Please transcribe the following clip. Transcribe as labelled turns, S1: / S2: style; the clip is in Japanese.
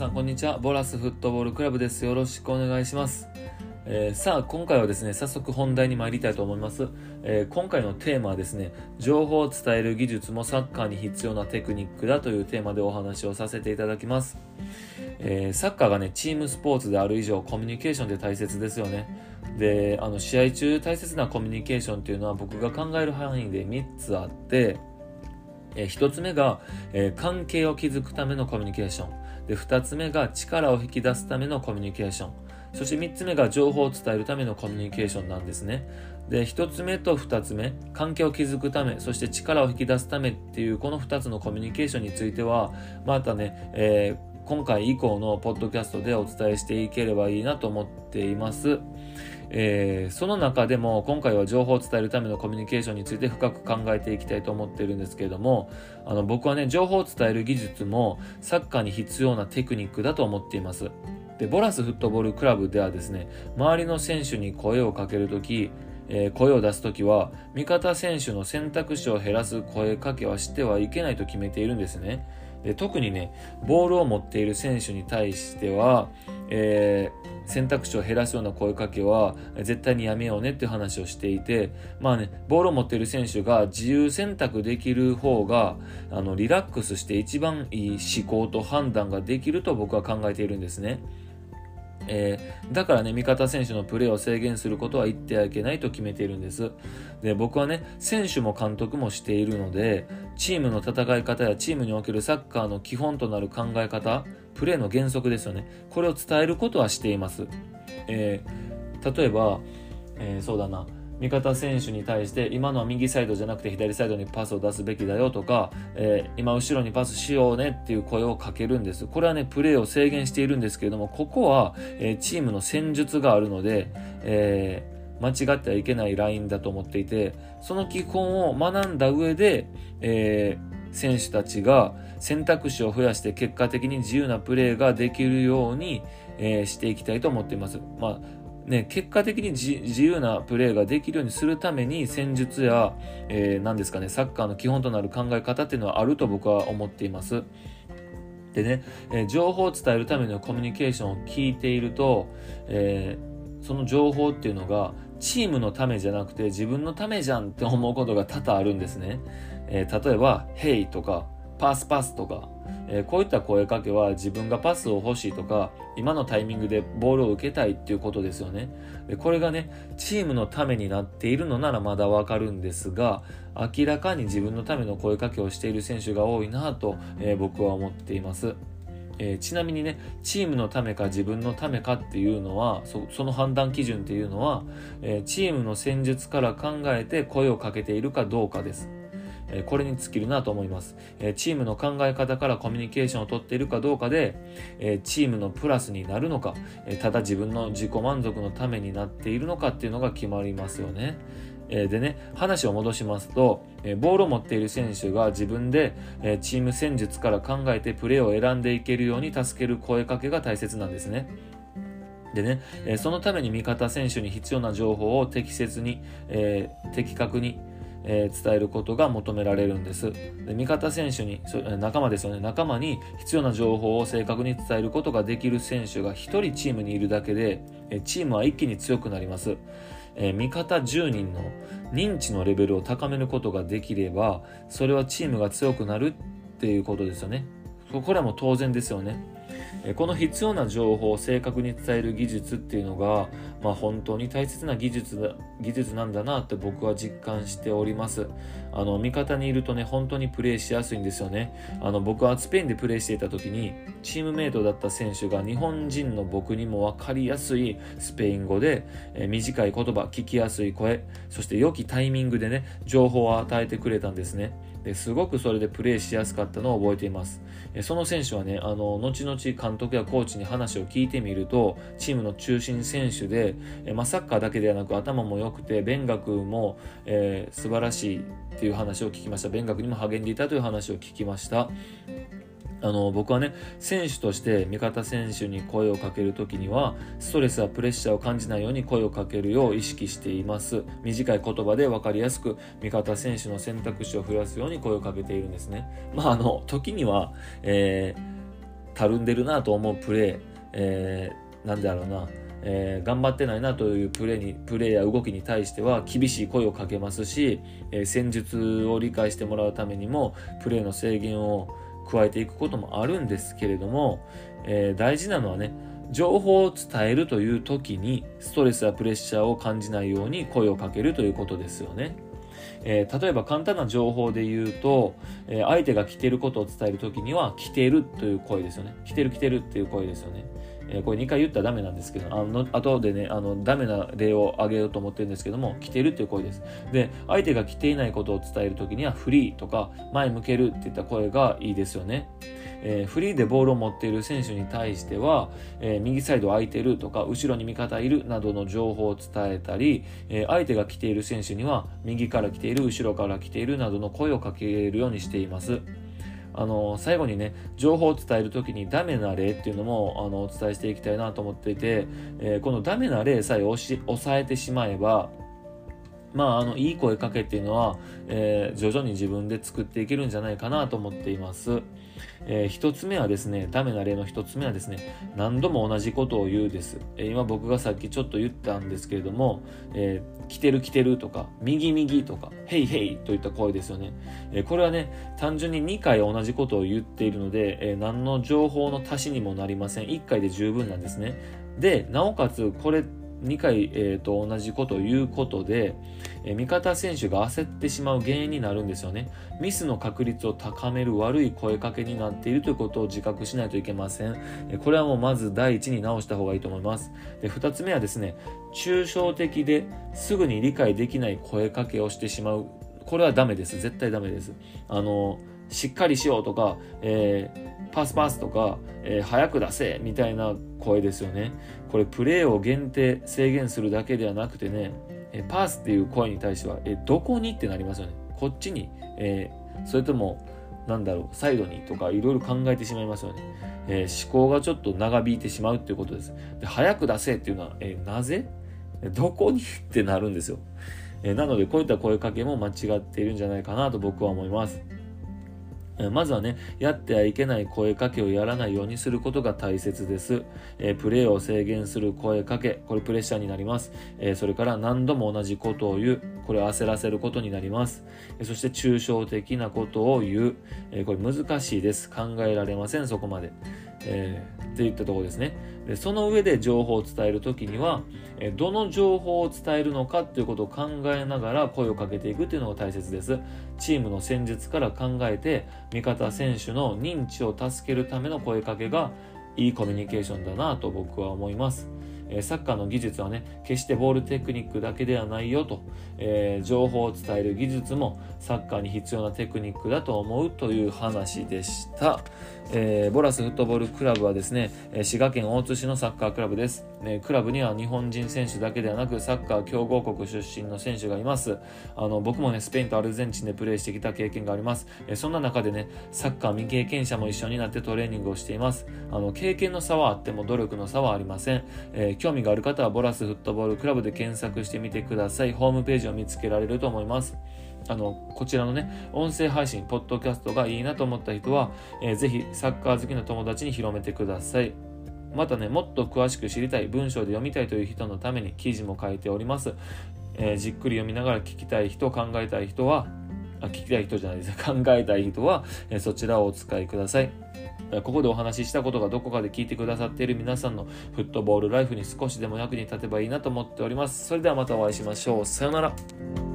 S1: さんこんにちは。ボラスフットボールクラブです。よろしくお願いします、えー、さあ今回はですね早速本題に参りたいと思います、えー、今回のテーマはですね情報を伝える技術もサッカーに必要なテクニックだというテーマでお話をさせていただきます、えー、サッカーがねチームスポーツである以上コミュニケーションって大切ですよね。であの試合中大切なコミュニケーションっていうのは僕が考える範囲で3つあってえー、1つ目が、えー、関係を築くためのコミュニケーション。で2つ目が力を引き出すためのコミュニケーション。そして3つ目が情報を伝えるためのコミュニケーションなんですね。で1つ目と2つ目関係を築くためそして力を引き出すためっていうこの2つのコミュニケーションについてはまたね、えー今回以降のポッドキャストでお伝えしていければいいなと思っています。えー、その中でも今回は情報を伝えるためのコミュニケーションについて深く考えていきたいと思っているんですけれどもあの僕はね情報を伝える技術もサッカーに必要なテクニックだと思っていますでボラスフットボールクラブではですね周りの選手に声をかけるときえー、声を出すときは味方選手の選択肢を減らす声かけはしてはいけないと決めているんですね。で特にねボールを持っている選手に対しては、えー、選択肢を減らすような声かけは絶対にやめようねっていう話をしていてまあねボールを持っている選手が自由選択できる方があのリラックスして一番いい思考と判断ができると僕は考えているんですね。えー、だからね、味方選手のプレーを制限することは言ってはいけないと決めているんです。で、僕はね、選手も監督もしているので、チームの戦い方やチームにおけるサッカーの基本となる考え方、プレーの原則ですよね。これを伝えることはしています。えー、例えば、えー、そうだな、味方選手に対して今のは右サイドじゃなくて左サイドにパスを出すべきだよとか、えー、今後ろにパスしようねっていう声をかけるんです。これはね、プレーを制限しているんですけれども、ここは、えー、チームの戦術があるので、えー、間違ってはいけないラインだと思っていて、その基本を学んだ上で、え、選手たちが選択肢を増やして結果的に自由なプレーができるように、え、していきたいと思っています。まあね、結果的に自由なプレーができるようにするために戦術や、えー、何ですかね、サッカーの基本となる考え方っていうのはあると僕は思っています。でね、えー、情報を伝えるためのコミュニケーションを聞いていると、えー、その情報っていうのがチームのためじゃなくて自分のためじゃんって思うことが多々あるんですね。えー、例えば、Hey とか、パスパスとか、えー、こういった声かけは自分がパスを欲しいとか、今のタイミングでボールを受けたいっていうことですよね。でこれがね、チームのためになっているのならまだわかるんですが、明らかに自分のための声かけをしている選手が多いなと、えー、僕は思っています。えー、ちなみにね、チームのためか自分のためかっていうのは、そその判断基準っていうのは、えー、チームの戦術から考えて声をかけているかどうかです。えこれに尽きるなと思います、えチームの考え方からコミュニケーションをとっているかどうかで、えチームのプラスになるのか、えただ自分の自己満足のためになっているのかっていうのが決まりますよね。えでね、話を戻しますと、えボールを持っている選手が自分で、えチーム戦術から考えてプレーを選んでいけるように助ける声かけが大切なんですね。でね、えそのために味方選手に必要な情報を適切に、えー、的確に、えー、伝えることが求められるんです。で味方選手に、仲間ですよね、仲間に必要な情報を正確に伝えることができる選手が1人チームにいるだけで、えチームは一気に強くなります。えー、味方10人の認知のレベルを高めることができれば、それはチームが強くなるっていうことですよね。これはもう当然ですよね。この必要な情報を正確に伝える技術っていうのが、まあ、本当に大切な技術だ技術なんだなって僕は実感しております。あの味方にいるとね本当にプレーしやすいんですよね。あの僕はスペインでプレーしていた時にチームメイトだった選手が日本人の僕にも分かりやすいスペイン語で、え短い言葉聞きやすい声そして良きタイミングでね情報を与えてくれたんですね。ですごくそれでプレーしやすかったのを覚えています。その選手はね、あの、後々監督やコーチに話を聞いてみると、チームの中心選手で、まあ、サッカーだけではなく頭も良くて、勉学も、えー、素晴らしいっていう話を聞きました。勉学にも励んでいたという話を聞きました。あの僕はね選手として味方選手に声をかけるときにはストレスやプレッシャーを感じないように声をかけるよう意識しています。短い言葉で分かりやすく味方選手の選択肢を増やすように声をかけているんですね。まああの時には、えーたるんでるなと思うプレー、えー、なんだろうな、えー、頑張ってないなというプレーにプレーや動きに対しては厳しい声をかけますし、えー、戦術を理解してもらうためにもプレーの制限を加えていくこともあるんですけれども、えー、大事なのはね情報を伝えるという時にストレスやプレッシャーを感じないように声をかけるということですよね。えー、例えば簡単な情報で言うと、えー、相手が来てることを伝える時には来てるという声ですよね。来てる来てるっていう声ですよね。え、これ2回言ったらダメなんですけど、あの、後でね、あの、ダメな例を挙げようと思ってるんですけども、来てるっていう声です。で、相手が来ていないことを伝えるときには、フリーとか、前向けるっていった声がいいですよね。えー、フリーでボールを持っている選手に対しては、えー、右サイド空いてるとか、後ろに味方いるなどの情報を伝えたり、え、相手が来ている選手には、右から来ている、後ろから来ているなどの声をかけるようにしています。あの最後にね情報を伝える時にダメな例っていうのもあのお伝えしていきたいなと思っていて、えー、このダメな例さえ押さえてしまえばまあ、あのいい声かけっていうのは、えー、徐々に自分で作っていけるんじゃないかなと思っています。えー、一つ目はですね、ダメな例の一つ目はですね、何度も同じことを言うです。えー、今僕がさっきちょっと言ったんですけれども、えー、来てる来てるとか、右右とか、ヘイヘイといった声ですよね。えこれはね、単純に2回同じことを言っているので、え何の情報の足しにもなりません。1回で十分なんですね。で、なおかつこれ2回、えーと、同じことを言うことで、えー、味方選手が焦ってしまう原因になるんですよね。ミスの確率を高める悪い声かけになっているということを自覚しないといけません。えー、これはもうまず第一に直した方がいいと思います。で2つ目はですね、抽象的ですぐに理解できない声かけをしてしまう。これはダメです。絶対ダメです。あのしっかりしようとか、えー、パスパスとか、えー、早く出せみたいな声ですよね。これプレーを限定、制限するだけではなくてね、えー、パスっていう声に対しては、えー、どこにってなりますよね。こっちに、え、それとも、なんだろう、サイドにとかいろいろ考えてしまいますよね。え、思考がちょっと長引いてしまうっていうことです。で早く出せっていうのは、え、なぜ？どこにってなるんですよ。え、なのでこういった声かけも間違っているんじゃないかなと僕は思います。まずはね、やってはいけない声かけをやらないようにすることが大切です。えー、プレーを制限する声かけ、これプレッシャーになります。えー、それから何度も同じことを言う、これ焦らせることになります。えー、そして抽象的なことを言う、えこれ難しいです。考えられません、そこまで。えー、っていったとこですね。でその上で情報を伝える時には、えどの情報を伝えるのかっていうことを考えながら声をかけていくっていうのが大切です。チームの戦術から考えて味方選手の認知を助けるための声かけがいいコミュニケーションだなと僕は思います。えサッカーの技術はね、決してボールテクニックだけではないよと、えー、情報を伝える技術もサッカーに必要なテクニックだと思うという話でした。えー、ボラスフットボールクラブはですね、滋賀県大津市のサッカークラブです。えクラブには日本人選手だけではなく、サッカー強豪国出身の選手がいます。あの、僕もね、スペインとアルゼンチンでプレーしてきた経験があります。えそんな中でね、サッカー未経験者も一緒になってトレーニングをしています。あの、経験の差はあっても努力の差はありません。えー興味がある方はボラスフットボールクラブで検索してみてください。ホームページを見つけられると思います。あの、こちらのね、音声配信、ポッドキャストがいいなと思った人は、えー、ぜひサッカー好きの友達に広めてください。またね、もっと詳しく知りたい、文章で読みたいという人のために記事も書いております。えー、じっくり読みながら聞きたい人、考えたい人は、あ聞きたい人じゃないです考えたい人は、えー、そちらをお使いください。ここでお話ししたことがどこかで聞いてくださっている皆さんのフットボールライフに少しでも役に立てばいいなと思っております。それではまたお会いしましょう。さよなら。